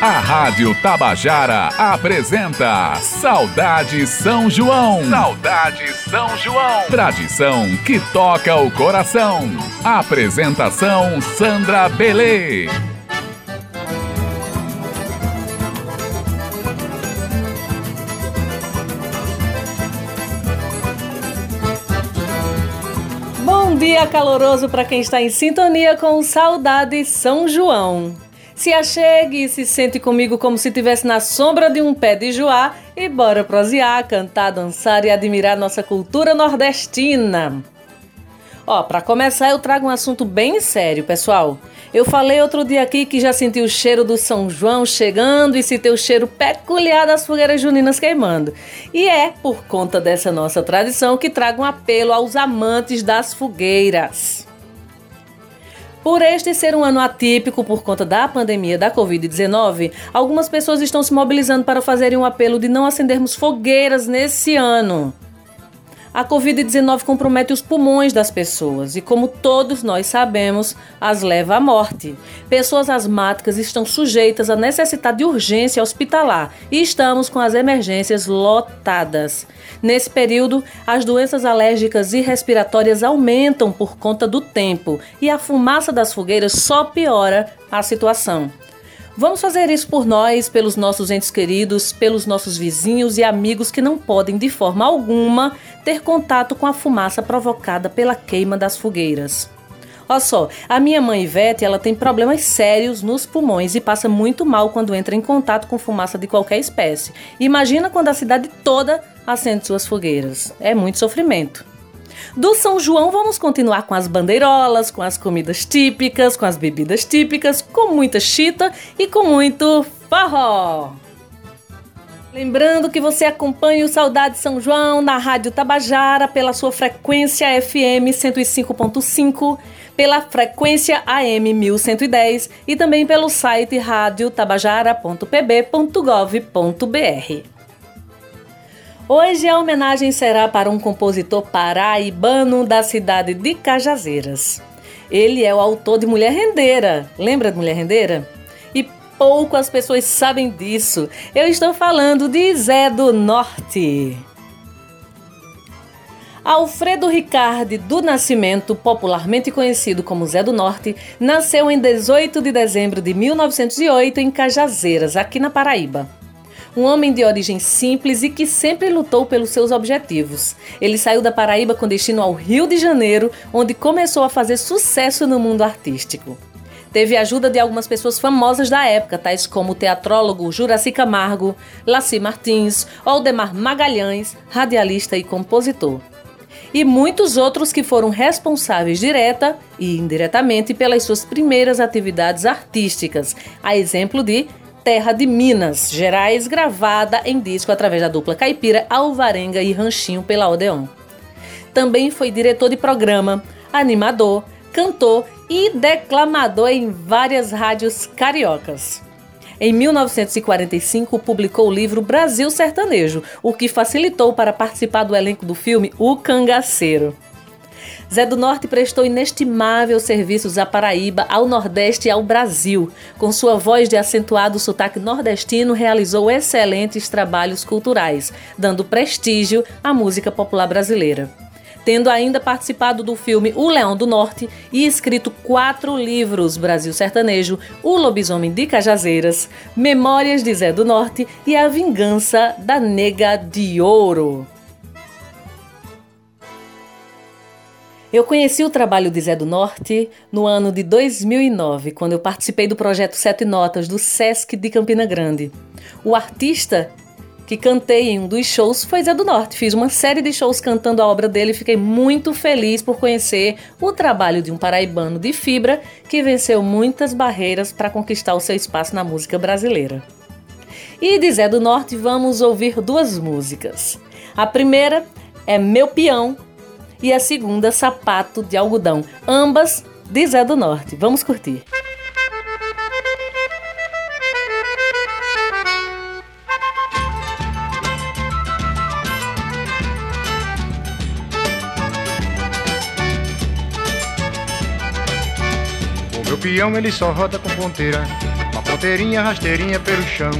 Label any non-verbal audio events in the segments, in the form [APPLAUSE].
A Rádio Tabajara apresenta Saudade São João. Saudade São João. Tradição que toca o coração. Apresentação Sandra Belê. Bom dia caloroso para quem está em sintonia com Saudade São João. Se achegue e se sente comigo como se estivesse na sombra de um pé de joá e bora prosear, cantar, dançar e admirar nossa cultura nordestina. Ó, para começar eu trago um assunto bem sério, pessoal. Eu falei outro dia aqui que já senti o cheiro do São João chegando e citei o cheiro peculiar das fogueiras juninas queimando. E é por conta dessa nossa tradição que trago um apelo aos amantes das fogueiras. Por este ser um ano atípico por conta da pandemia da Covid-19, algumas pessoas estão se mobilizando para fazerem um apelo de não acendermos fogueiras nesse ano. A Covid-19 compromete os pulmões das pessoas e, como todos nós sabemos, as leva à morte. Pessoas asmáticas estão sujeitas à necessidade de urgência hospitalar e estamos com as emergências lotadas. Nesse período, as doenças alérgicas e respiratórias aumentam por conta do tempo e a fumaça das fogueiras só piora a situação. Vamos fazer isso por nós, pelos nossos entes queridos, pelos nossos vizinhos e amigos que não podem, de forma alguma, ter contato com a fumaça provocada pela queima das fogueiras. Olha só, a minha mãe Ivete, ela tem problemas sérios nos pulmões e passa muito mal quando entra em contato com fumaça de qualquer espécie. Imagina quando a cidade toda acende suas fogueiras. É muito sofrimento. Do São João, vamos continuar com as bandeirolas, com as comidas típicas, com as bebidas típicas, com muita chita e com muito forró. Lembrando que você acompanha o Saudade São João na Rádio Tabajara pela sua frequência FM 105.5, pela frequência AM 1110 e também pelo site radiotabajara.pb.gov.br. Hoje a homenagem será para um compositor paraibano da cidade de Cajazeiras. Ele é o autor de Mulher Rendeira. Lembra de Mulher Rendeira? E pouco as pessoas sabem disso. Eu estou falando de Zé do Norte. Alfredo Ricardo do Nascimento, popularmente conhecido como Zé do Norte, nasceu em 18 de dezembro de 1908 em Cajazeiras, aqui na Paraíba um homem de origem simples e que sempre lutou pelos seus objetivos. Ele saiu da Paraíba com destino ao Rio de Janeiro, onde começou a fazer sucesso no mundo artístico. Teve a ajuda de algumas pessoas famosas da época, tais como o teatrólogo Juraci Camargo, Laci Martins, Aldemar Magalhães, radialista e compositor. E muitos outros que foram responsáveis direta e indiretamente pelas suas primeiras atividades artísticas, a exemplo de Terra de Minas Gerais, gravada em disco através da dupla caipira Alvarenga e Ranchinho pela Odeon. Também foi diretor de programa, animador, cantor e declamador em várias rádios cariocas. Em 1945, publicou o livro Brasil Sertanejo, o que facilitou para participar do elenco do filme O Cangaceiro. Zé do Norte prestou inestimáveis serviços à Paraíba, ao Nordeste e ao Brasil. Com sua voz de acentuado sotaque nordestino, realizou excelentes trabalhos culturais, dando prestígio à música popular brasileira tendo ainda participado do filme O Leão do Norte e escrito quatro livros: Brasil Sertanejo, O Lobisomem de Cajazeiras, Memórias de Zé do Norte e A Vingança da Nega de Ouro. Eu conheci o trabalho de Zé do Norte no ano de 2009, quando eu participei do projeto Sete Notas do SESC de Campina Grande. O artista que cantei em um dos shows foi Zé do Norte. Fiz uma série de shows cantando a obra dele e fiquei muito feliz por conhecer o trabalho de um paraibano de fibra que venceu muitas barreiras para conquistar o seu espaço na música brasileira. E de Zé do Norte vamos ouvir duas músicas. A primeira é Meu Peão, e a segunda Sapato de Algodão, ambas de Zé do Norte. Vamos curtir. O meu peão ele só roda com ponteira Uma ponteirinha, rasteirinha pelo chão.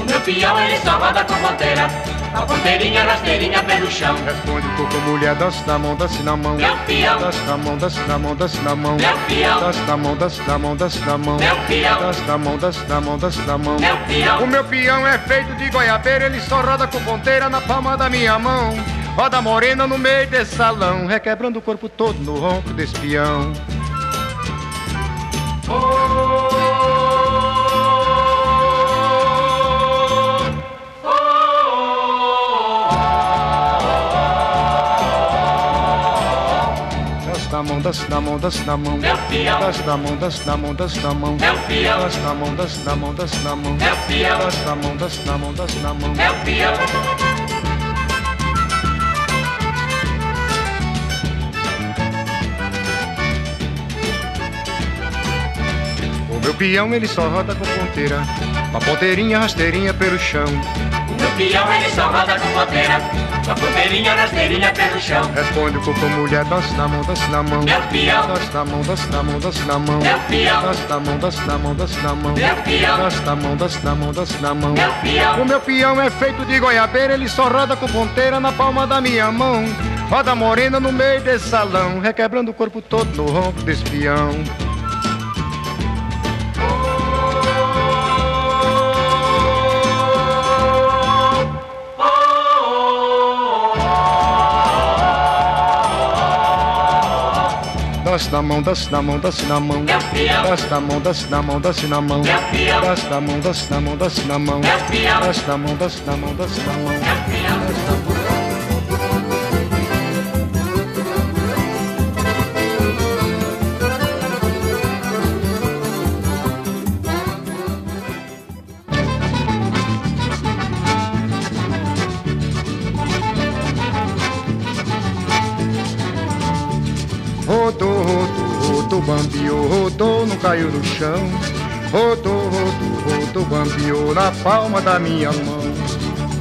O meu peão ele só roda com ponteira. A ponteirinha, rasteirinha pelo chão. Responde o coco, mulher, dança na mão, dança na mão. Meu peão. Dança na mão, dança na mão, dança na mão. Meu peão. Dança na mão, dança na mão, dança na mão. Meu peão. Dança na mão, dança na mão, dança na mão. Meu peão. O meu peão é feito de goiabeira, ele só roda com ponteira na palma da minha mão. Roda morena no meio desse salão, requebrando o corpo todo no ronco desse peão. Dança na mão, dança na mão, dança na mão. Meu peão. Dança na mão, dança na mão, dança na mão. Meu peão. Dança na mão, dança na mão, dança na mão. Meu peão. Dança na mão, dança na mão, dança na mão. Meu peão. O meu peão ele só roda com ponteira, uma ponteirinha, rasteirinha pelo chão. O meu peão ele só roda com ponteira. A ponteirinha, rasteirinha pelo chão. Responde o coco, mulher, dança na mão, dança na mão. Meu peão. Dança na mão, dança na mão, dança na mão. Meu peão. Dança na mão, dança na mão, dança na mão. Meu peão. Dança na mão, dança na mão, dança na mão. Meu peão. O meu peão é feito de goiabeira, ele só roda com ponteira na palma da minha mão. Roda morena no meio desse salão, requebrando o corpo todo no ronco desse peão. Dança na mão, dança na mão, dança na mão. Dança na mão, dança na mão, dança na mão. Dança na mão, dança na mão, dança na mão. Dança na mão, dança na mão, dança na mão. Caiu no chão. Rodou, rodou, rodou, bambiou na palma da minha mão.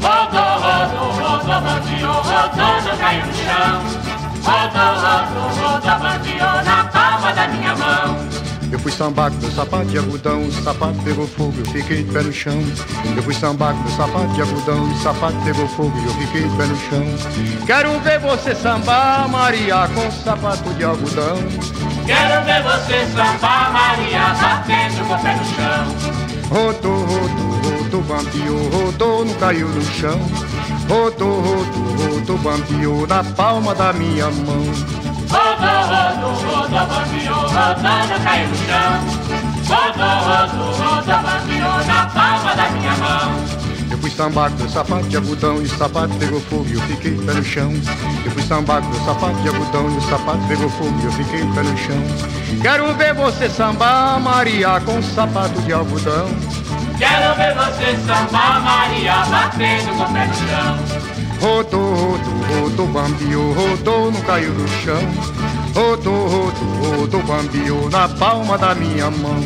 Rodou, rodou, rodou, bandiou, rodou, não caiu no chão. Rodou, rodou, rodou, bandiou na palma da minha mão. Eu fui sambar com meu sapato de algodão, o sapato pegou fogo, eu fiquei de pé no chão. Eu fui sambar com meu sapato de algodão, o sapato pegou fogo eu fiquei de pé no chão. Quero ver você sambar, Maria, com sapato de algodão. Quero ver você sambar, Maria, batendo com o pé no chão. Rodou, rodou, rodou, bambiou, rodou, não caiu no chão. Rodou, rodou, rodou, bambiou na palma da minha mão. Rodou, rodou, rodou, bandiou, rodou, não caiu no chão. Rodou, rodou, rodou, bandiou na palma da minha mão. Eu fui sambar com meu sapato de algodão e o sapato pegou fogo e eu fiquei pé no chão. Eu fui sambar com meu sapato de algodão e o sapato pegou fogo e eu fiquei pé no chão. Quero ver você sambar, Maria, com sapato de algodão. Quero ver você sambar, Maria, batendo com o pé no chão. Rodou, rodou, rodou, bambiou, rodou, não caiu no chão. Rodou, rodou, rodou, bambiou na palma da minha mão.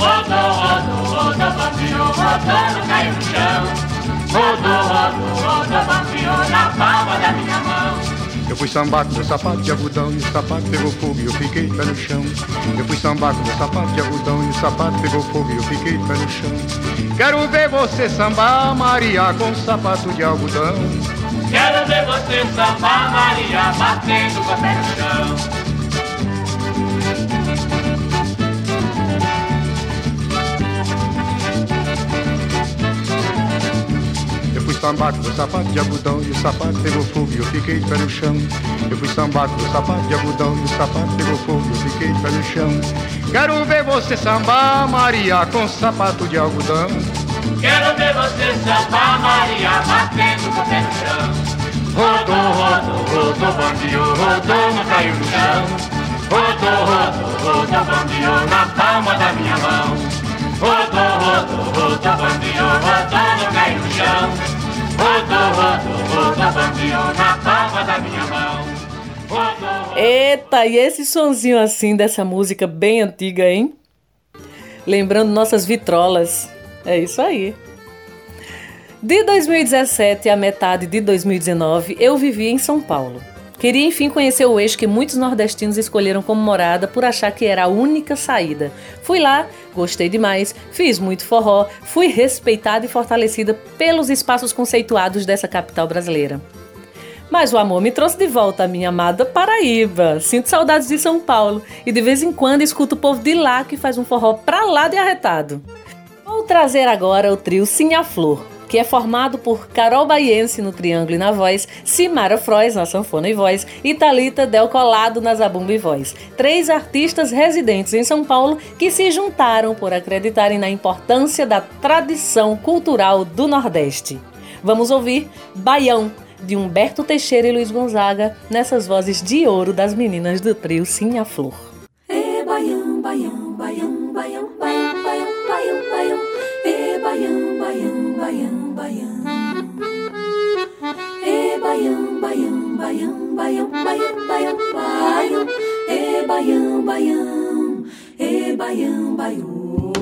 Rodou, rodou, rodou, bandiou, rodou, não caiu no chão. Rodou, rodou, rodou, bandiou na palma da minha mão. Eu fui sambar com meu sapato de algodão e o sapato pegou fogo e eu fiquei pé no chão. Eu fui sambar com meu sapato de algodão e o sapato pegou fogo e eu fiquei pé no chão. Quero ver você sambar, Maria, com sapato de algodão. Quero ver você sambar, Maria, batendo com o pé no chão. Sambar com meu sapato de algodão e o sapato pegou fogo e eu fiquei de pé no chão. Eu fui sambar com meu sapato de algodão e o sapato pegou fogo e eu fiquei de pé no chão. Quero ver você sambar, Maria, com sapato de algodão. Quero ver você sambar, Maria, batendo com o pé no chão. Rodou, rodou, rodou, bandiou, rodou, não caiu no chão. Rodou, rodou, rodou, bandiou na palma da minha mão. Rodou, rodou, rodou, bandiou, rodou, não caiu no chão. Eita, e esse sonzinho assim dessa música bem antiga, hein? Lembrando nossas vitrolas. É isso aí. De 2017 à metade de 2019, eu vivi em São Paulo. Queria enfim conhecer o eixo que muitos nordestinos escolheram como morada por achar que era a única saída. Fui lá, gostei demais, fiz muito forró, fui respeitada e fortalecida pelos espaços conceituados dessa capital brasileira. Mas o amor me trouxe de volta a minha amada Paraíba. Sinto saudades de São Paulo e de vez em quando escuto o povo de lá que faz um forró pra lá de arretado. Vou trazer agora o trio Sinha Flor que é formado por Carol Baiense no triângulo e na voz, Simara Frois na sanfona e voz e Talita Del Colado na zabumba e voz. Três artistas residentes em São Paulo que se juntaram por acreditarem na importância da tradição cultural do Nordeste. Vamos ouvir Baião de Humberto Teixeira e Luiz Gonzaga nessas vozes de ouro das meninas do trio Sim Flor. É baião, baião, baião, baião, baião, baião, baião, baião, baião, baião. E baião, baião, e baião, baião.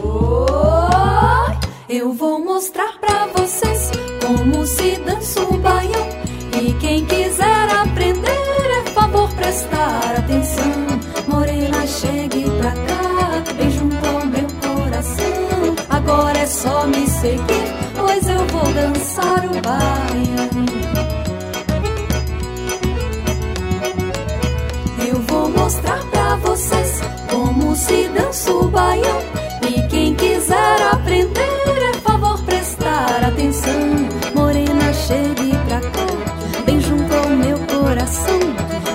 Eu vou mostrar pra vocês como se dança o baião. E quem quiser aprender, é favor prestar atenção. Morena, chegue pra cá, bem junto ao meu coração. Agora é só me seguir pois eu vou dançar o baião. Se dança o baião. E quem quiser aprender, é favor prestar atenção. Morena, chegue pra cá, bem junto ao meu coração.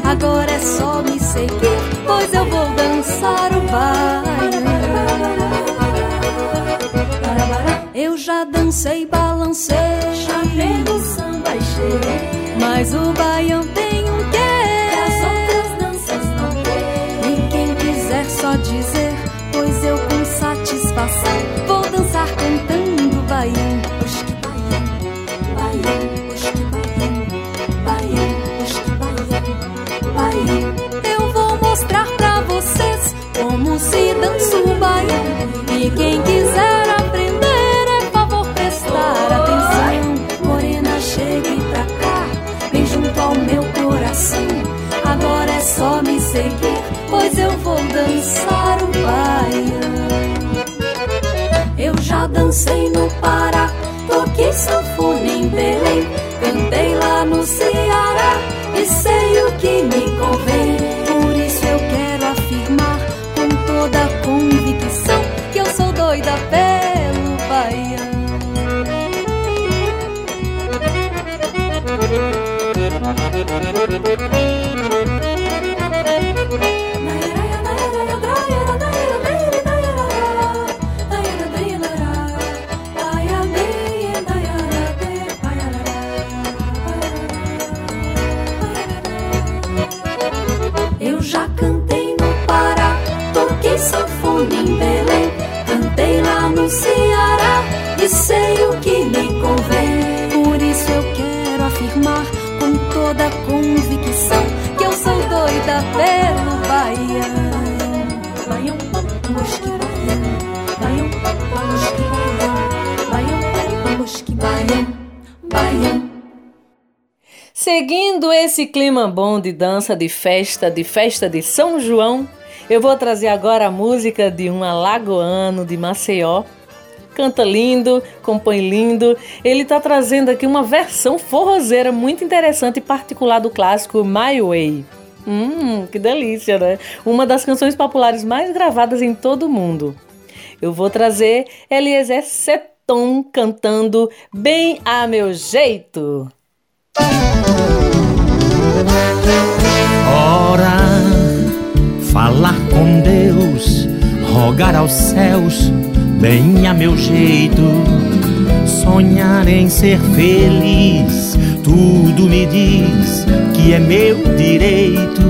Agora é só me seguir, pois eu vou dançar o baião. Eu já dancei, balancei, chamei do samba e cheirei. Mas o baião tem coração. Dancei no Pará, toquei sanfona em Belém, cantei lá no Ceará e sei o que me convém. Com toda convicção que eu sou doida pelo baião. Baião, mosque, baião, baião, baião, mosque, baião, baião. Seguindo esse clima bom de dança, de festa, de festa de São João, eu vou trazer agora a música de um alagoano de Maceió. Canta lindo, compõe lindo. Ele está trazendo aqui uma versão forrozeira muito interessante e particular do clássico My Way. Hum, que delícia, né? Uma das canções populares mais gravadas em todo o mundo. Eu vou trazer Eliezer Seton cantando Bem a Meu Jeito. Ora falar com Deus, rogar aos céus, bem a meu jeito, sonhar em ser feliz, tudo me diz que é meu direito,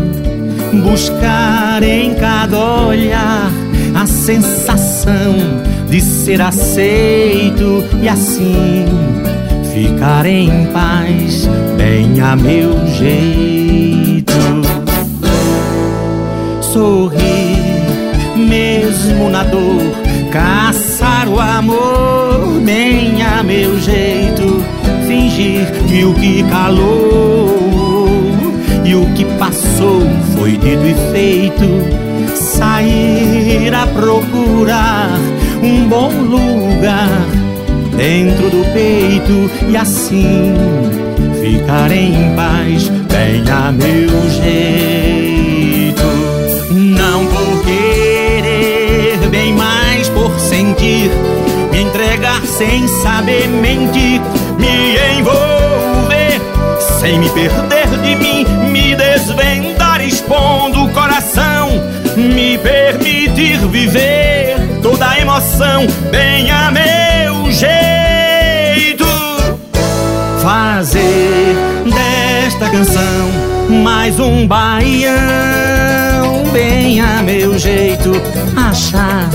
buscar em cada olhar a sensação de ser aceito e assim ficar em paz, bem a meu jeito. Sorrir, mesmo na dor, caçar o amor bem a meu jeito, fingir que o que calou e o que passou foi dito e feito. Sair a procurar um bom lugar dentro do peito e assim ficar em paz, bem a meu jeito. Sem saber mentir, me envolver sem me perder de mim, me desvendar expondo o coração, me permitir viver toda a emoção, bem a meu jeito. Fazer desta canção mais um baião, bem a meu jeito. Achar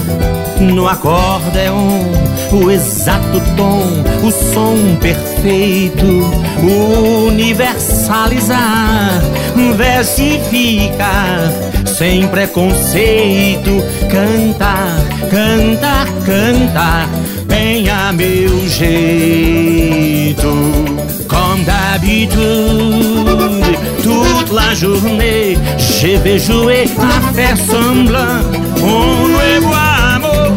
no acordeon o exato tom, o som perfeito, universalizar, versificar sem preconceito, cantar, cantar, cantar, bem a meu jeito. Comme d'habitude, toute la journée, je vais jouer à faire semblant un nuevo amor,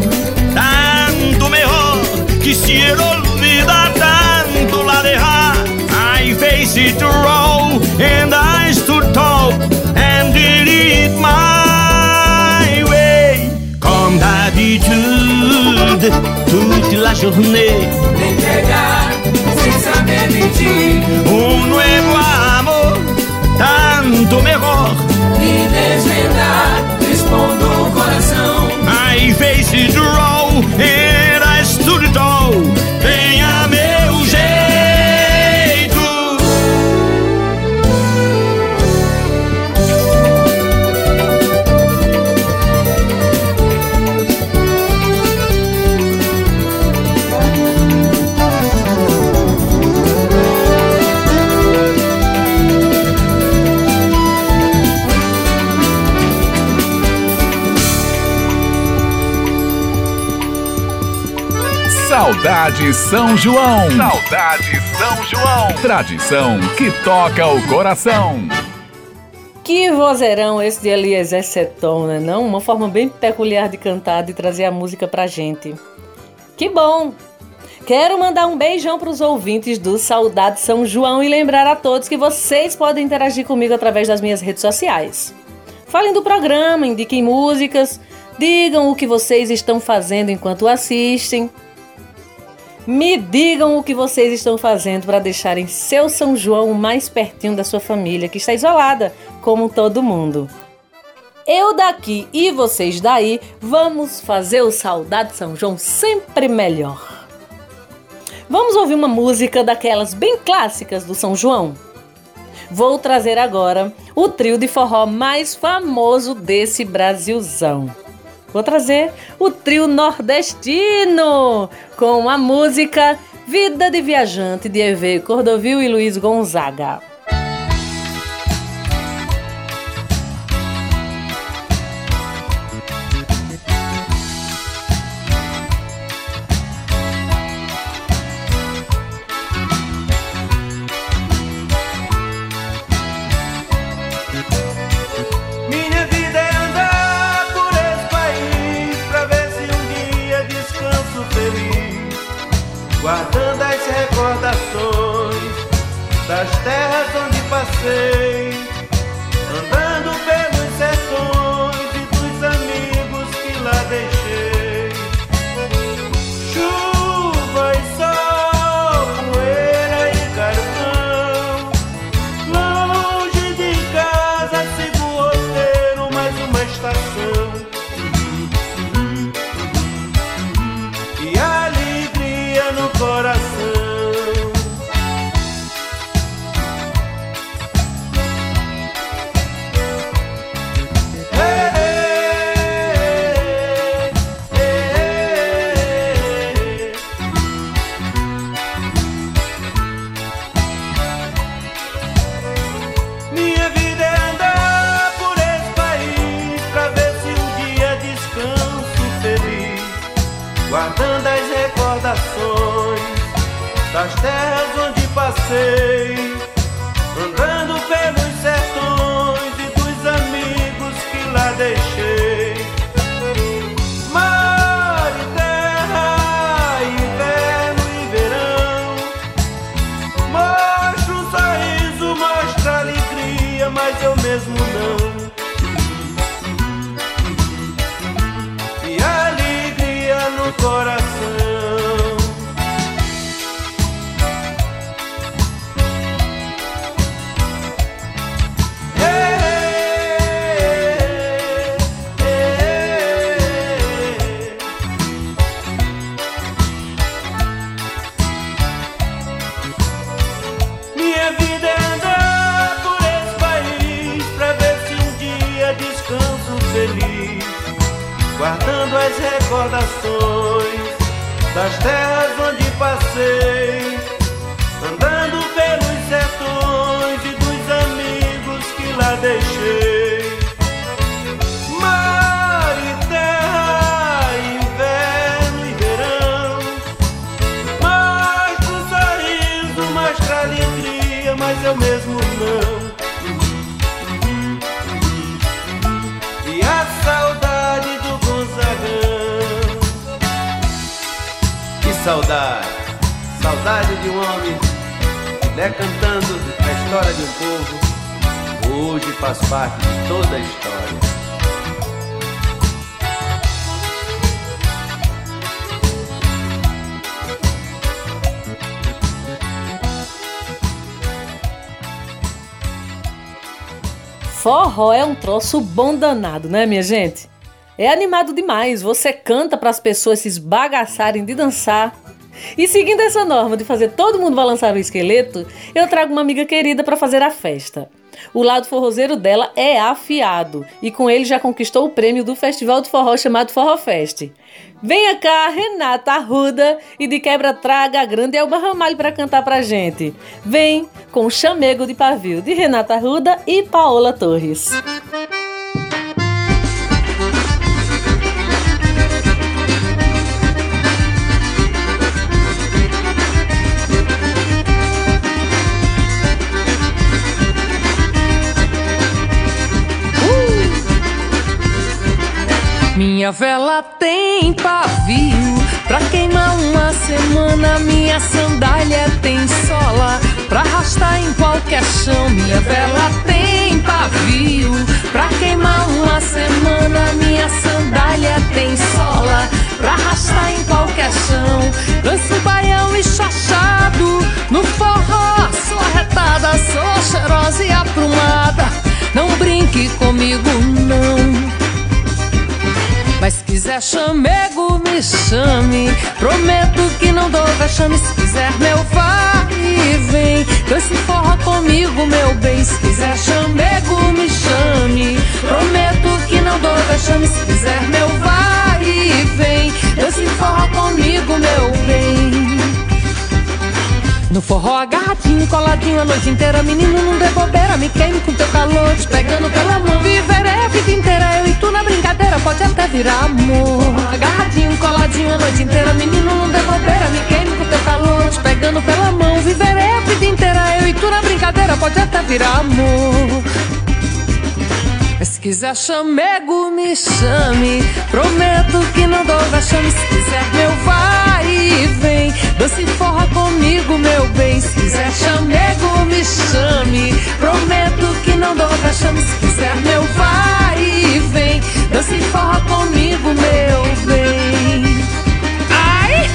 tanto mejor, quisiera olvidar tanto la dejar. I face it roll and I stood tall and did it my way. Comme d'habitude, toute la journée. Saber mentir. Un nuevo amor, tanto mejor. Me desvendar, Saudade São João. Saudade São João. Tradição que toca o coração. Que vozeirão esse de Eliezer Seton, né não? Uma forma bem peculiar de cantar, de trazer a música pra gente. Que bom! Quero mandar um beijão para os ouvintes do Saudade São João e lembrar a todos que vocês podem interagir comigo através das minhas redes sociais. Falem do programa, indiquem músicas, digam o que vocês estão fazendo enquanto assistem. Me digam o que vocês estão fazendo para deixarem seu São João mais pertinho da sua família, que está isolada, como todo mundo. Eu daqui e vocês daí, vamos fazer o Saudade São João sempre melhor. Vamos ouvir uma música daquelas bem clássicas do São João? Vou trazer agora o trio de forró mais famoso desse Brasilzão. Vou trazer o trio nordestino com a música Vida de Viajante de EV Cordovil e Luiz Gonzaga. Mesmo Troço bom danado, né, minha gente? É animado demais, você canta para as pessoas se esbagaçarem de dançar. E seguindo essa norma de fazer todo mundo balançar o esqueleto, eu trago uma amiga querida para fazer a festa. O lado forrozeiro dela é afiado e com ele já conquistou o prêmio do festival de forró chamado Forró Fest. Venha cá, Renata Arruda, e de quebra traga a grande Elba Ramalho para cantar pra gente. Vem com o Chamego de Pavio de Renata Arruda e Paola Torres. Minha vela tem pavio pra queimar uma semana. Minha sandália tem sola pra arrastar em qualquer chão. Minha vela tem pavio pra queimar uma semana. Minha sandália tem sola pra arrastar em qualquer chão. Danço baião e chachado no forró. Sou arretada, sou cheirosa e aprumada. Não brinque comigo, não. Mas se quiser chamego, me chame. Prometo que não dou vexame. Se quiser meu vai e vem. Dance forró comigo, meu bem. Se quiser chamego, me chame. Prometo que não dou vexame. Se quiser meu vai e vem. Dance forró comigo, meu bem. No forró agarradinho, coladinho a noite inteira Menino, não dê bobeira, me queime com teu calor Te pegando pela mão, pode até virar amor Agarradinho, coladinho a noite inteira Menino, não dê bobeira, me queime com teu calor Te pegando pela mão, viverei a vida inteira Eu e tu na brincadeira, pode até virar amor mas se quiser chamego, me chame. Prometo que não dou vexame. Se quiser, meu vai e vem. Dance forra comigo, meu bem. Se quiser chamego, me chame. Prometo que não dou vexame. Se quiser, meu vai e vem. Dance forra comigo, meu bem. Ai!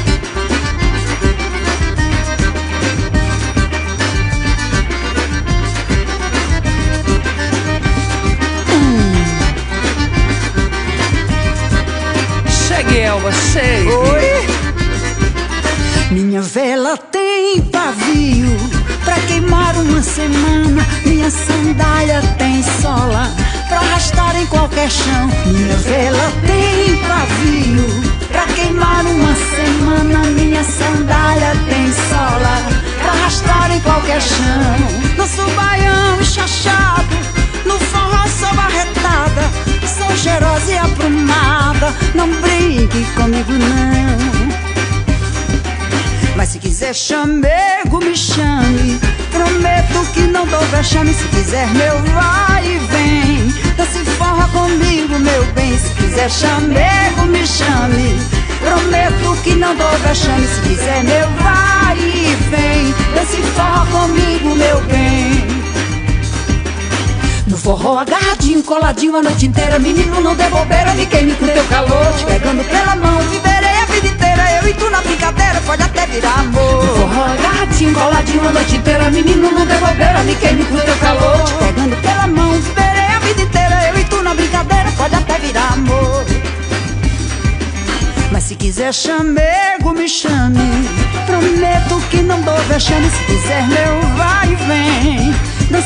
Cheguei, Elba, cheguei. Minha vela tem pavio pra queimar uma semana. Minha sandália tem sola pra arrastar em qualquer chão. Minha vela tem pavio pra queimar uma semana. Minha sandália tem sola pra arrastar em qualquer chão. Danço baião chachado, no forró sou barretada. Sou cheirosa e aprumada, não brinque comigo não. Mas se quiser chamego, me chame. Prometo que não dou vexame se quiser meu vai e vem. Então se forra comigo, meu bem. Se quiser chamego, me chame. Prometo que não dou vexame se quiser meu vai e vem. Então se forra comigo, meu bem. No forró agarradinho, coladinho a noite inteira Menino, não dê bobeira, me queime com teu calor Te pegando pela mão, viverei a vida inteira Eu e tu na brincadeira, pode até virar amor No forró agarradinho, coladinho a noite inteira Menino, não dê bobeira, me queime com teu calor Te pegando pela mão, viverei vida inteira Eu e tu na brincadeira, pode até virar amor. Mas se quiser chamego, me chame. Prometo que não dou vexame Se quiser meu vai e vem.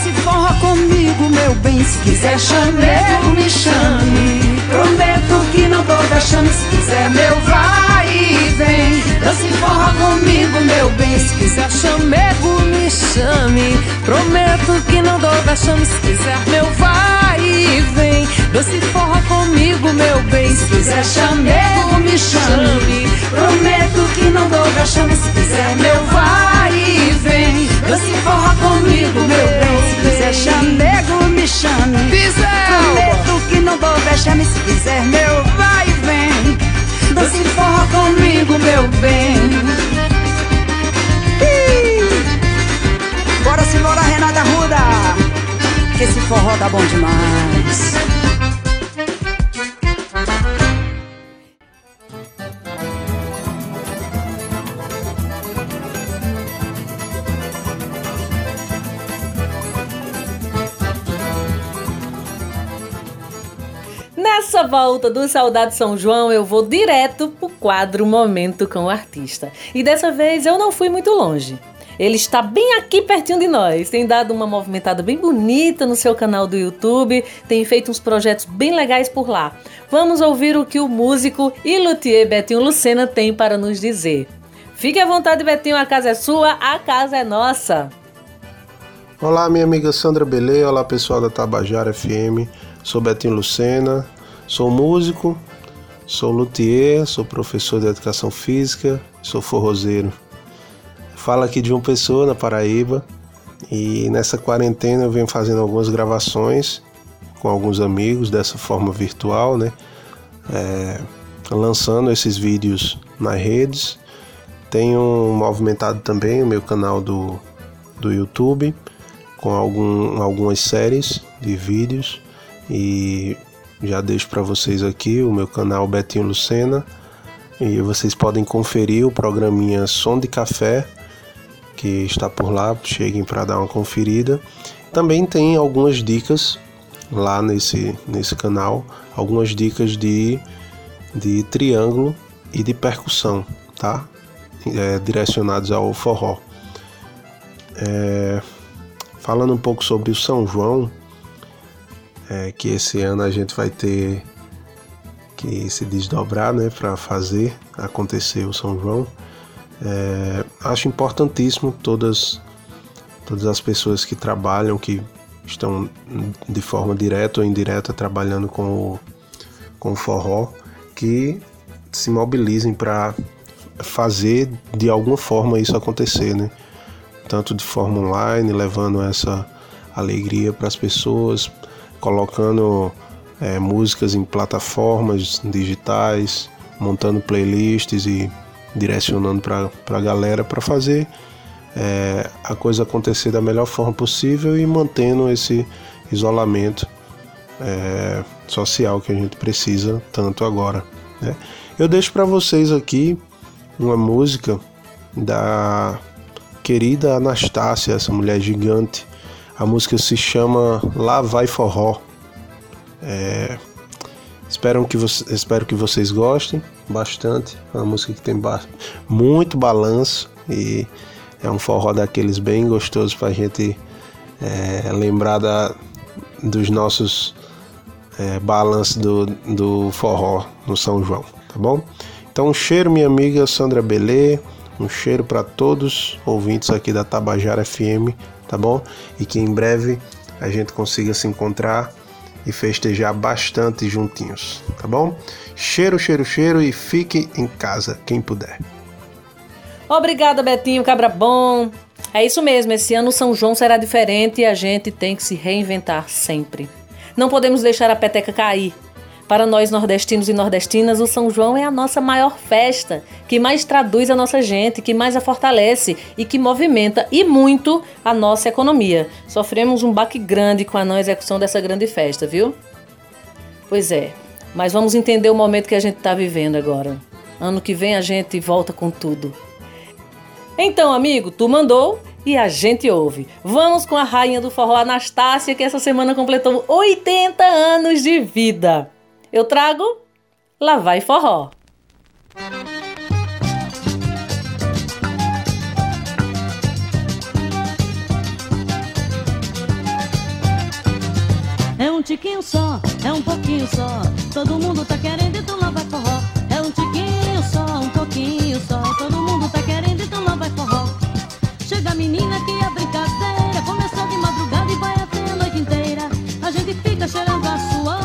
Se forra comigo, meu bem Se quiser chamego, me chame. Prometo que não dou vexame Se quiser meu vai e vem. Se forra comigo, meu bem. Se quiser chamego, me chame. Prometo que não dou vexame. Se quiser meu vai e vem. Se forra comigo, meu bem. Se quiser chamego, me chame. Prometo que não dou vexame. Se quiser meu vai e vem. Se forra comigo, meu bem. Se quiser chamego, me chame. Prometo que não dou vexame. Se quiser meu vai e vem Não se forra comigo, meu bem! Bora se embora, Renata Ruda Que esse forró tá bom demais Nessa volta do Saudade São João, eu vou direto pro quadro Momento com o Artista. E dessa vez eu não fui muito longe. Ele está bem aqui pertinho de nós. Tem dado uma movimentada bem bonita no seu canal do YouTube, tem feito uns projetos bem legais por lá. Vamos ouvir o que o músico e luthier Betinho Lucena tem para nos dizer. Fique à vontade, Betinho, a casa é sua, a casa é nossa. Olá, minha amiga Sandra Belê, olá pessoal da Tabajara FM. Sou Betinho Lucena, sou músico, sou luthier, sou professor de educação física, sou forrozeiro. Falo aqui de uma pessoa na Paraíba e nessa quarentena eu venho fazendo algumas gravações com alguns amigos dessa forma virtual, né? É, lançando esses vídeos nas redes. Tenho movimentado também o meu canal do, do YouTube com algum, algumas séries de vídeos e já deixo para vocês aqui o meu canal Betinho Lucena e vocês podem conferir o programinha Som de Café que está por lá, cheguem para dar uma conferida. Também tem algumas dicas lá nesse, nesse canal, algumas dicas de, de triângulo e de percussão, tá? É, direcionados ao forró. É, falando um pouco sobre o São João, é, que esse ano a gente vai ter que se desdobrar né, para fazer acontecer o São João. É, acho importantíssimo todas, todas as pessoas que trabalham, que estão de forma direta ou indireta trabalhando com o, com o forró, que se mobilizem para fazer de alguma forma isso acontecer, né? Tanto de forma online, levando essa alegria para as pessoas, colocando é, músicas em plataformas digitais, montando playlists e direcionando para a galera para fazer é, a coisa acontecer da melhor forma possível e mantendo esse isolamento é, social que a gente precisa tanto agora. Né? Eu deixo para vocês aqui uma música da querida Anastácia, essa mulher gigante, a música se chama Lá Vai Forró. É, espero, que espero que vocês gostem bastante. É uma música que tem ba muito balanço e é um forró daqueles bem gostosos para a gente é, lembrar da, dos nossos é, balanços do, do forró no São João, tá bom? Então, um cheiro, minha amiga Sandra Belê, um cheiro para todos ouvintes aqui da Tabajara FM tá bom? E que em breve a gente consiga se encontrar e festejar bastante juntinhos, tá bom? Cheiro, cheiro, cheiro e fique em casa quem puder. Obrigada, Betinho, cabra bom. É isso mesmo, esse ano São João será diferente e a gente tem que se reinventar sempre. Não podemos deixar a peteca cair. Para nós nordestinos e nordestinas, o São João é a nossa maior festa, que mais traduz a nossa gente, que mais a fortalece e que movimenta e muito a nossa economia. Sofremos um baque grande com a não execução dessa grande festa, viu? Pois é, mas vamos entender o momento que a gente está vivendo agora. Ano que vem a gente volta com tudo. Então, amigo, tu mandou e a gente ouve. Vamos com a rainha do forró Anastácia, que essa semana completou 80 anos de vida. Eu trago Lá vai forró. É um tiquinho só, é um pouquinho só. Todo mundo tá querendo, então lá vai forró. É um tiquinho só, um pouquinho só. Todo mundo tá querendo, então lá vai forró. Chega a menina que a brincadeira começou de madrugada e vai até a noite inteira. A gente fica cheirando a suor,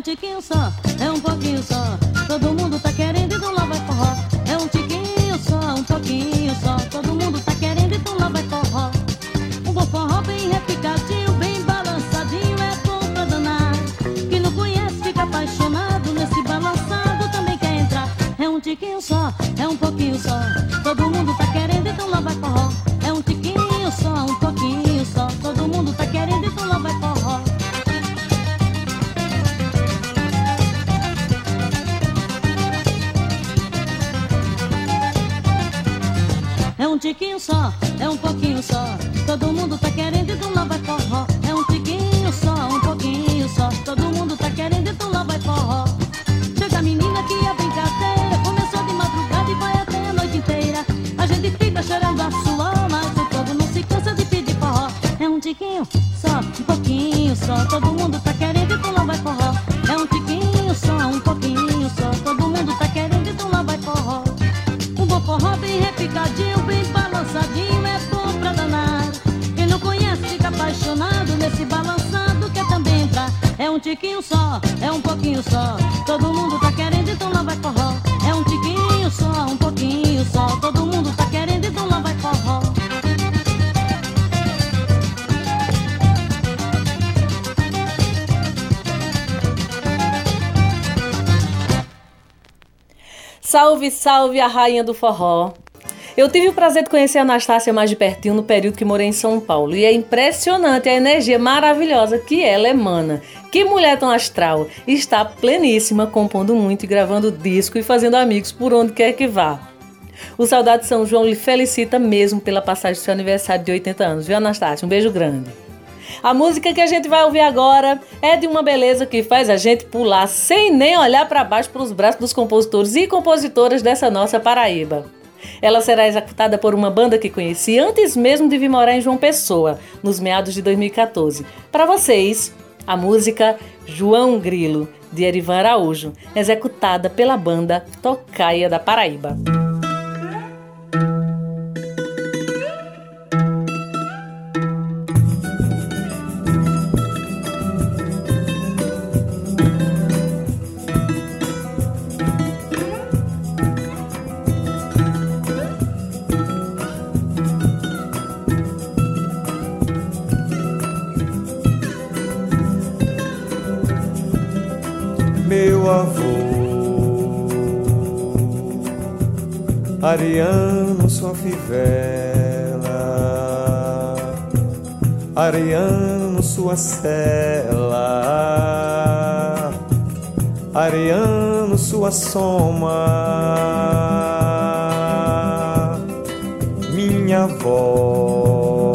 um tiquinho só, é um pouquinho só. Todo mundo tá querendo, então lá vai forró. É um tiquinho só, um pouquinho só. Todo mundo tá querendo, então lá vai forró. Um bom forró bem repicadinho, bem balançadinho, é bom pra danar. Quem não conhece fica apaixonado nesse balançado, também quer entrar. É um tiquinho só, é um pouquinho só. Todo mundo tá querendo, tiquinho só, Salve, salve a rainha do forró. Eu tive o prazer de conhecer a Anastácia mais de pertinho no período que morei em São Paulo. E é impressionante a energia maravilhosa que ela emana. Que mulher tão astral! Está pleníssima, compondo muito e gravando disco e fazendo amigos por onde quer que vá. O Saudade São João lhe felicita mesmo pela passagem do seu aniversário de 80 anos, viu, Anastácia? Um beijo grande. A música que a gente vai ouvir agora é de uma beleza que faz a gente pular sem nem olhar para baixo para os braços dos compositores e compositoras dessa nossa Paraíba. Ela será executada por uma banda que conheci antes mesmo de vir morar em João Pessoa, nos meados de 2014. Para vocês, a música João Grilo, de Erivan Araújo, executada pela banda Tocaia da Paraíba. Ariano, sua fivela, Ariano, sua cela, Ariano, sua soma, minha avó,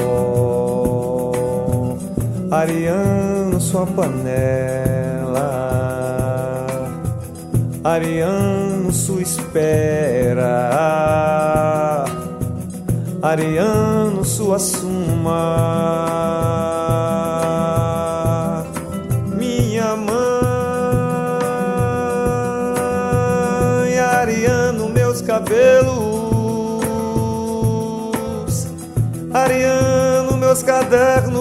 Ariano, sua panela. Ariano, sua espera. Ariano, sua suma. Minha mãe, Ariano, meus cabelos. Ariano, meus cadernos.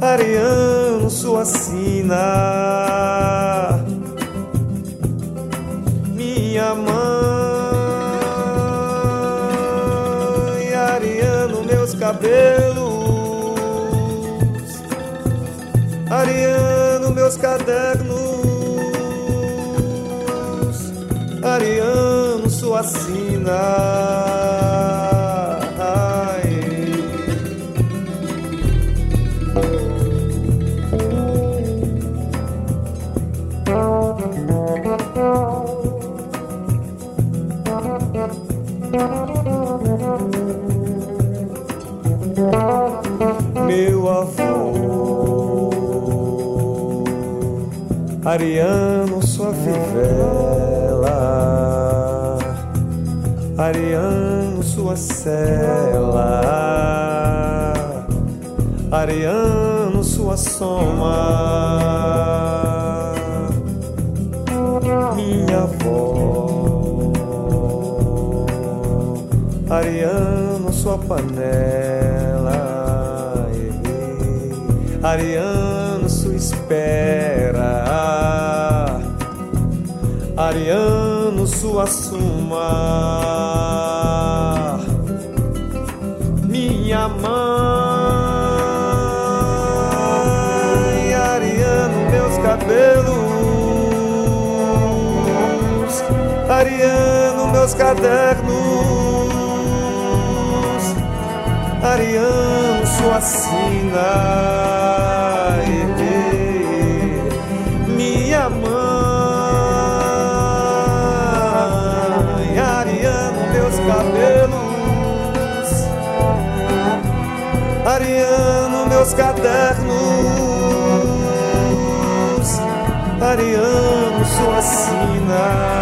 Ariano, sua sina. Cadernos. Ariano, sua sina. Ariano, sua fivela, Ariano, sua cela, Ariano, sua soma, minha avó, Ariano, sua panela, Ariano, sua espera, Ariano, sua suma, minha mãe, Ariano, meus cabelos, Ariano, meus cadernos, Ariano, sua sina, cadernos, Ariano, sua sina.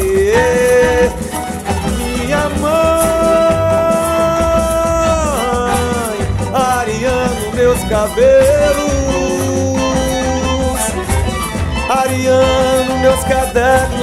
Eh, minha mãe, Ariano, meus cabelos. Ariano, meus cadernos.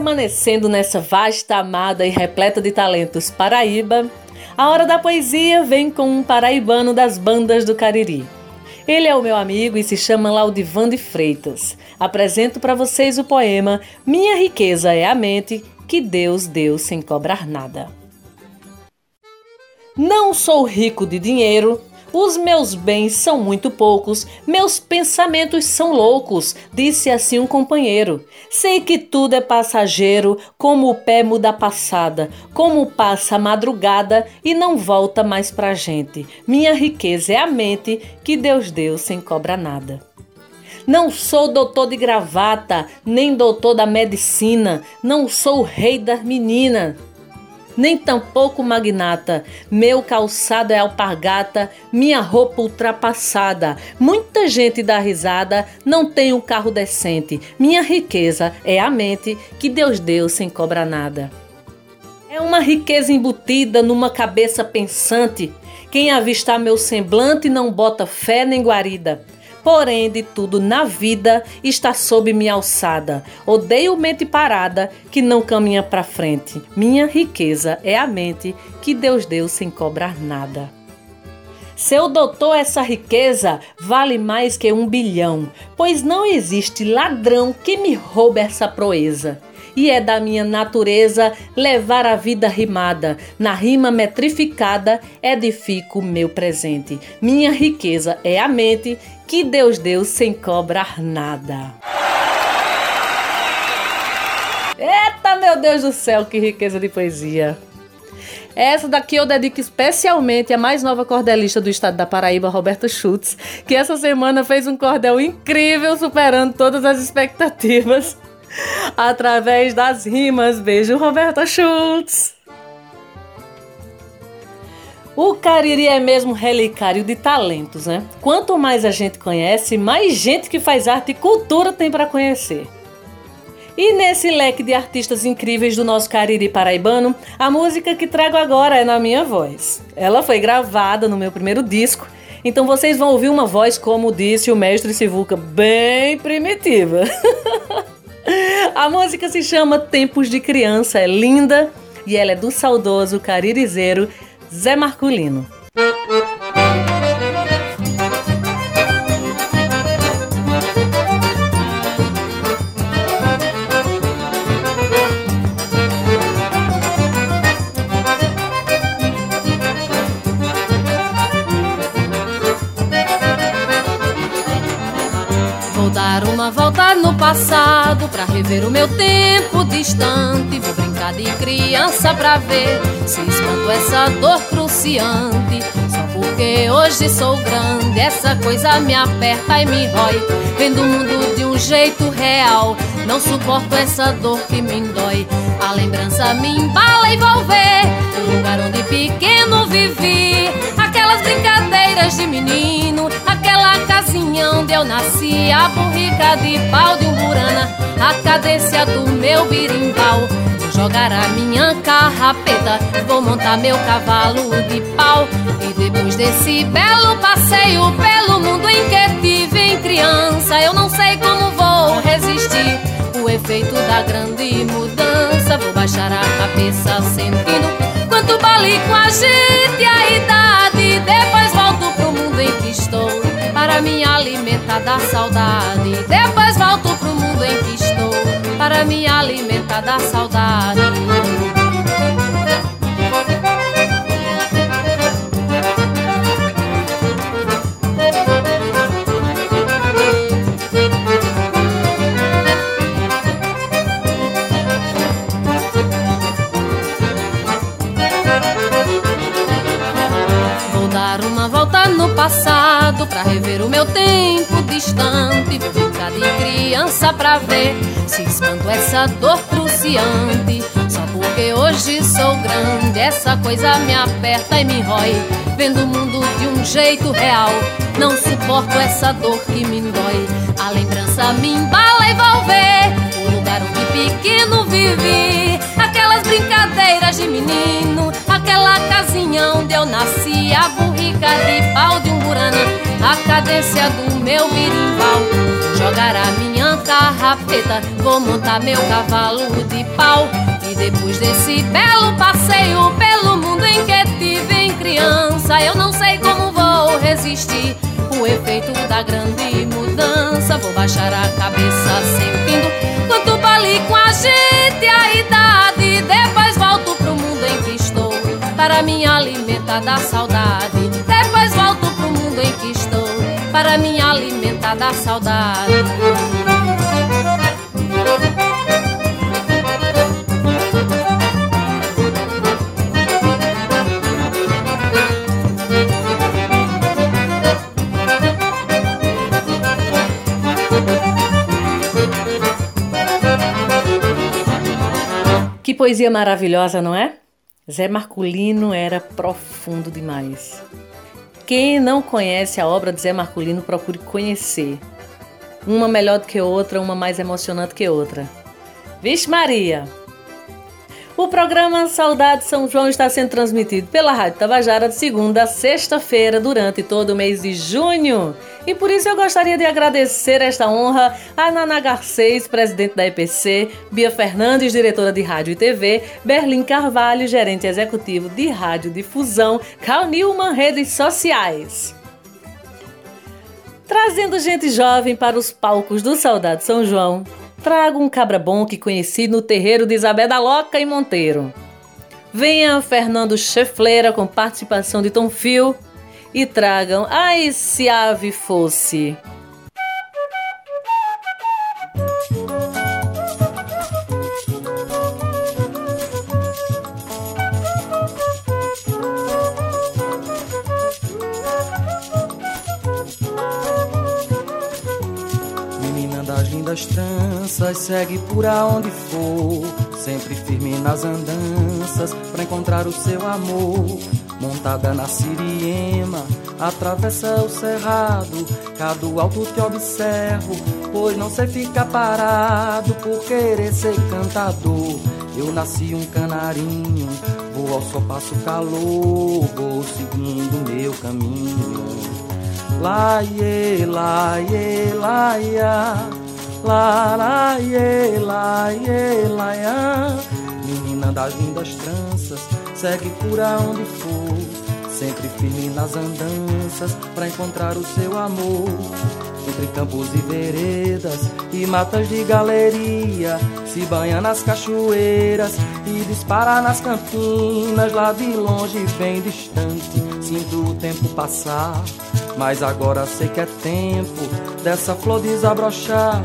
Permanecendo nessa vasta, amada e repleta de talentos Paraíba, a hora da poesia vem com um paraibano das bandas do Cariri. Ele é o meu amigo e se chama Laudivan de Freitas. Apresento para vocês o poema Minha riqueza é a mente que Deus deu sem cobrar nada. Não sou rico de dinheiro, os meus bens são muito poucos, meus pensamentos são loucos, disse assim um companheiro. Sei que tudo é passageiro, como o pé muda a passada, como passa a madrugada e não volta mais pra gente. Minha riqueza é a mente que Deus deu sem cobrar nada. Não sou doutor de gravata, nem doutor da medicina, não sou o rei das meninas nem tampouco magnata. Meu calçado é alpargata, minha roupa ultrapassada. Muita gente dá risada, não tenho um carro decente. Minha riqueza é a mente que Deus deu sem cobrar nada. É uma riqueza embutida numa cabeça pensante. Quem avistar meu semblante não bota fé nem guarida. Porém, de tudo na vida está sob minha alçada. Odeio mente parada que não caminha para frente. Minha riqueza é a mente que Deus deu sem cobrar nada. Seu doutor, essa riqueza vale mais que um bilhão, pois não existe ladrão que me roube essa proeza. E é da minha natureza levar a vida rimada, na rima metrificada edifico meu presente. Minha riqueza é a mente que Deus deu sem cobrar nada. Eita, meu Deus do céu, que riqueza de poesia! Essa daqui eu dedico especialmente à mais nova cordelista do estado da Paraíba, Roberta Schultz, que essa semana fez um cordel incrível, superando todas as expectativas [LAUGHS] através das rimas. Beijo, Roberta Schultz! O Cariri é mesmo relicário de talentos, né? Quanto mais a gente conhece, mais gente que faz arte e cultura tem para conhecer. E nesse leque de artistas incríveis do nosso Cariri paraibano, a música que trago agora é na minha voz. Ela foi gravada no meu primeiro disco, então vocês vão ouvir uma voz, como disse o mestre Sivuca, bem primitiva. [LAUGHS] a música se chama Tempos de Criança, é linda e ela é do saudoso caririzeiro Zé Marculino. Passado pra rever o meu tempo distante. Vou brincar de criança pra ver se espanto essa dor cruciante. Só porque hoje sou grande, essa coisa me aperta e me rói. Vendo o mundo de um jeito real, não suporto essa dor que me dói. A lembrança me embala e vou ver o lugar onde pequeno vivi. Aquelas brincadeiras de menino, casinha onde eu nasci, a burrica de pau de umburana, a cadência do meu birimbau. Vou jogar a minha carrapeta, vou montar meu cavalo de pau. E depois desse belo passeio pelo mundo em que tive em criança, eu não sei como vou resistir. O efeito da grande mudança, vou baixar a cabeça sentindo quanto vale com a gente a idade. Depois volto pro mundo em que estou para me alimentar da saudade. Depois volto pro mundo em que estou para me alimentar da saudade. Passado pra rever o meu tempo distante. Vou brincar de criança pra ver se espanto essa dor cruciante. Só porque hoje sou grande, essa coisa me aperta e me rói. Vendo o mundo de um jeito real, não suporto essa dor que me dói. A lembrança me embala e vou pequeno vivi. Aquelas brincadeiras de menino, aquela casinha onde eu nasci, a burrica de pau de um burana, a cadência do meu birimbau. Jogar a minha carrapeta, vou montar meu cavalo de pau. E depois desse belo passeio pelo mundo em que tive em criança, eu não sei como vou resistir. O efeito da grande mudança, vou baixar a cabeça sentindo para me alimentar da saudade. Depois volto pro mundo em que estou para me alimentar da saudade. Que poesia maravilhosa, não é? Zé Marculino era profundo demais. Quem não conhece a obra de Zé Marculino, procure conhecer. Uma melhor do que outra, uma mais emocionante que outra. Vixe Maria! O programa Saudade São João está sendo transmitido pela Rádio Tabajara de segunda a sexta-feira durante todo o mês de junho. E por isso eu gostaria de agradecer esta honra a Nana Garcês, presidente da EPC, Bia Fernandes, diretora de Rádio e TV, Berlim Carvalho, gerente executivo de Rádio Difusão, Cal Newman, redes sociais. Trazendo gente jovem para os palcos do Saudade São João, trago um cabra bom que conheci no terreiro de Isabel da Loca e Monteiro. Venha Fernando Chefleira com participação de Tom Fio e tragam Ai se ave fosse. Menina das lindas tranças, segue por aonde for, sempre firme nas andanças pra encontrar o seu amor. Montada na siriema, atravessa o cerrado, cado alto te observo, pois não sei ficar parado por querer ser cantador. Eu nasci um canarinho, vou ao sol passo calor, vou seguindo meu caminho. Lá, ie, lá, ie, lá, ia. Lá, lá, ie, lá, ie, lá, ia. Menina das lindas tranças, segue por aonde for. Sempre firme nas andanças, pra encontrar o seu amor. Entre campos e veredas e matas de galeria, se banha nas cachoeiras e dispara nas campinas, lá de longe, bem distante. Sinto o tempo passar, mas agora sei que é tempo dessa flor desabrochar.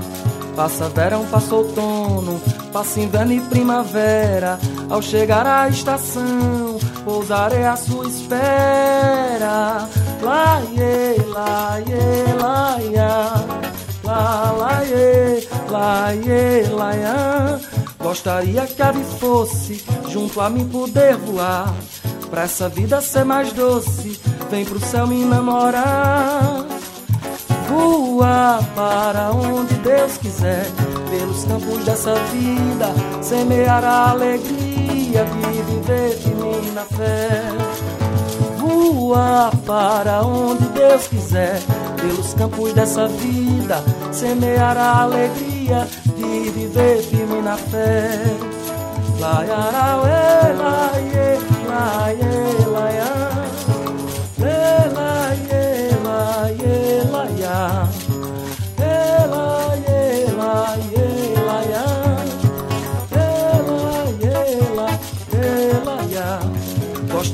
Passa verão, passa outono, passa inverno e primavera. Ao chegar à estação, pousarei à sua espera. Lá, ie, lá, ie, lá, ia. Lá, lá, ie, lá, ie, lá, ia. Gostaria que a ave fosse junto a mim poder voar. Pra essa vida ser mais doce, vem pro céu me namorar. Voa para onde Deus quiser, pelos campos dessa vida, semear a alegria de viver na fé. Voa para onde Deus quiser, pelos campos dessa vida, semear a alegria de viver mim na fé. Lá, ya, ué, lá,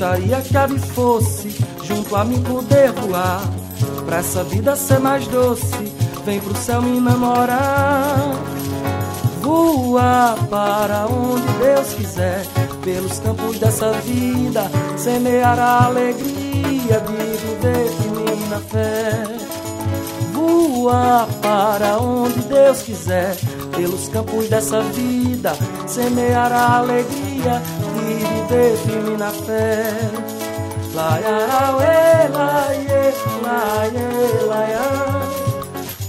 Gostaria que a ave fosse junto a mim poder voar. Pra essa vida ser mais doce, vem pro céu me namorar. Voa para onde Deus quiser, pelos campos dessa vida, semear a alegria de viver na fé. Voa para onde Deus quiser, pelos campos dessa vida, semear a alegria de viver de mim na fé. Lá, ya, ué, lá, ye, lá, ye, lá, ya.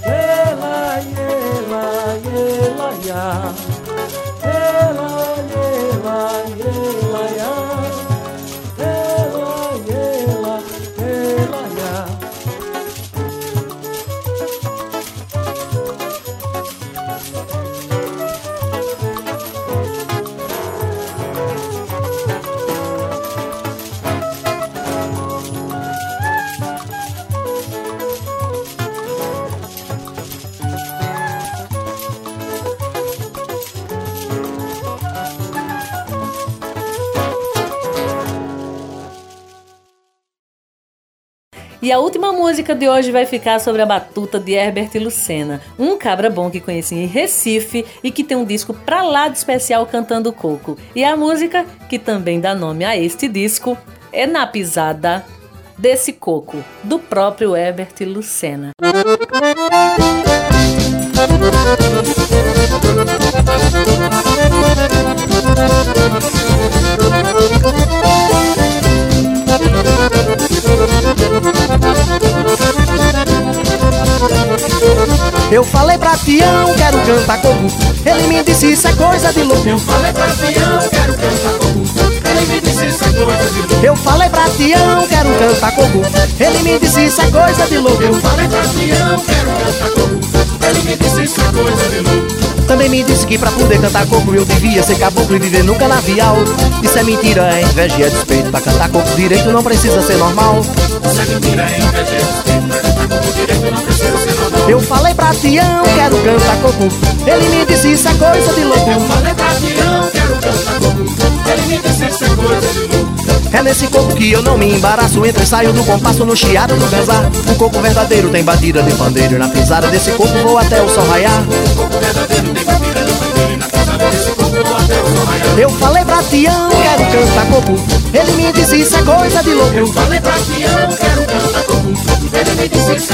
Lê, lá, ye, lá, ye, lá, ya. E a última música de hoje vai ficar sobre a batuta de Herbert Lucena, um cabra bom que conheci em Recife e que tem um disco pra lá de especial cantando coco. E a música, que também dá nome a este disco, é Na Pisada desse Coco, do próprio Herbert Lucena. Eu falei pra Tião, quero cantar coco Ele me disse isso é coisa de louco Eu falei pra Tião, quero cantar coco Ele me disse isso é coisa de louco. Eu falei pra Tião, quero cantar coco. Ele me disse isso é coisa de louco. Eu falei pra Tião, quero cantar coco. Ele me disse isso é coisa de louco. Também me disse que pra poder cantar coco eu devia ser caboclo e viver no canavial. Isso é mentira, é inveja e é despeito. Pra cantar coco direito não precisa ser normal. Isso é mentira, é inveja, é despeito. Pra cantar coco direito não precisa ser normal. Eu falei pra Tião, quero cantar coco. Ele me disse isso é coisa de louco. Eu falei pra Tião, quero cantar coco. Ele me disse isso é coisa de louco. É nesse coco que eu não me embaraço Entro e saio do compasso no chiado do ganzar O coco verdadeiro tem batida de pandeiro na pisada desse coco vou até o sol raiar O coco verdadeiro tem batida de pandeiro na pisada desse coco vou até o sol raiar Eu falei pra Tião, quero cantar coco Ele me disse isso é coisa de louco Eu falei pra Tião, quero Ele me disse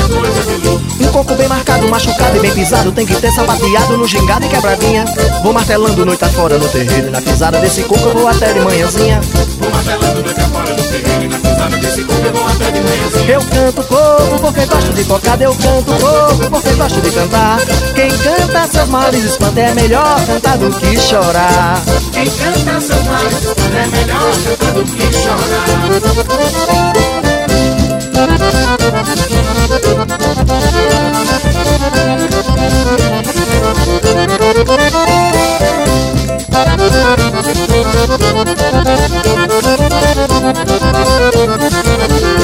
Um coco bem marcado, machucado e bem pisado. Tem que ter sapateado no gingado e quebradinha. Vou martelando noite afora no terreiro E na pisada desse coco eu vou até de manhãzinha. Vou martelando noite afora no terreiro E na pisada desse coco eu vou até de manhãzinha. Eu canto coco porque gosto de cocada Eu canto coco porque gosto de cantar. Quem canta seus males espanta É melhor cantar do que chorar. Quem canta seus males espanta É melhor cantar do que chorar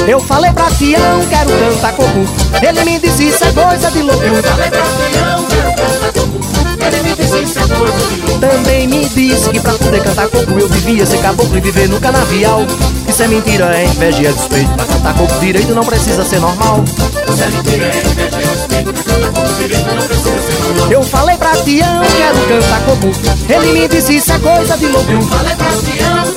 Eu falei pra Tião, quero cantar coco. Ele me disse isso é coisa de louco. Eu falei pra Tião, quero cantar coco Ele me disse isso é coisa de louco Também me disse que pra poder cantar coco Eu devia ser caboclo e viver no canavial. Isso é mentira, é inveja e é despeito. Pra cantar coco direito não precisa ser normal. Isso é mentira, é inveja e é despeito. Pra cantar coco direito não precisa ser normal. Eu falei pra Tião, quero cantar coco Ele me disse isso é coisa de louco. Eu falei pra Tião,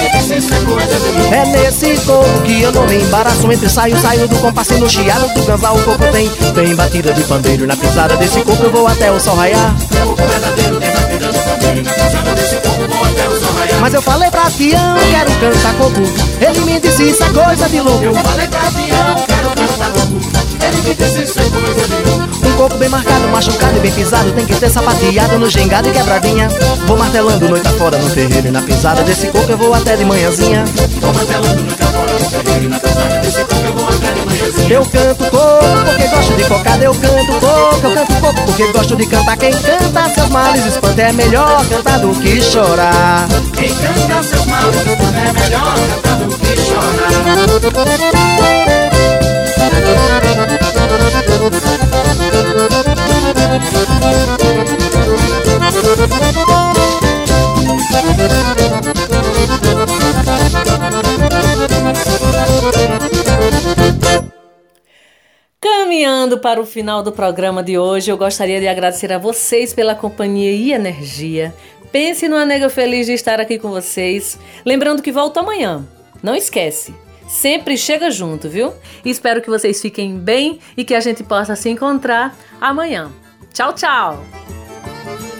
é É nesse coco que eu não me embaraço. Entre saio, saio do compasso no chiado do ganzal O coco tem, tem batida de pandeiro. Na pisada desse coco eu vou até o sol raiar. O coco verdadeiro tem batida de pandeiro na pisada desse vou até o sol raiar Mas eu falei pra Tião, quero cantar coco Ele me disse isso é coisa de louco. Eu falei pra Tião, quero cantar coco Ele me disse isso é coisa de louco Coco bem marcado, machucado e bem pisado. Tem que ter sapateado no gingado e quebradinha. Vou martelando noite afora no terreiro E na pisada desse coco eu vou até de manhãzinha. Vou martelando noite afora no terreiro E na pisada desse coco eu vou até de manhãzinha. Eu canto coco porque gosto de cocada Eu canto coco, eu canto coco porque gosto de cantar. Quem canta seus males espanta É melhor cantar do que chorar. Quem canta seus males espanta É melhor cantar do que chorar Caminhando para o final do programa de hoje, eu gostaria de agradecer a vocês pela companhia e energia. Pense numa nega feliz de estar aqui com vocês. Lembrando que volto amanhã. Não esquece. Sempre chega junto, viu? Espero que vocês fiquem bem e que a gente possa se encontrar amanhã. Tchau, tchau!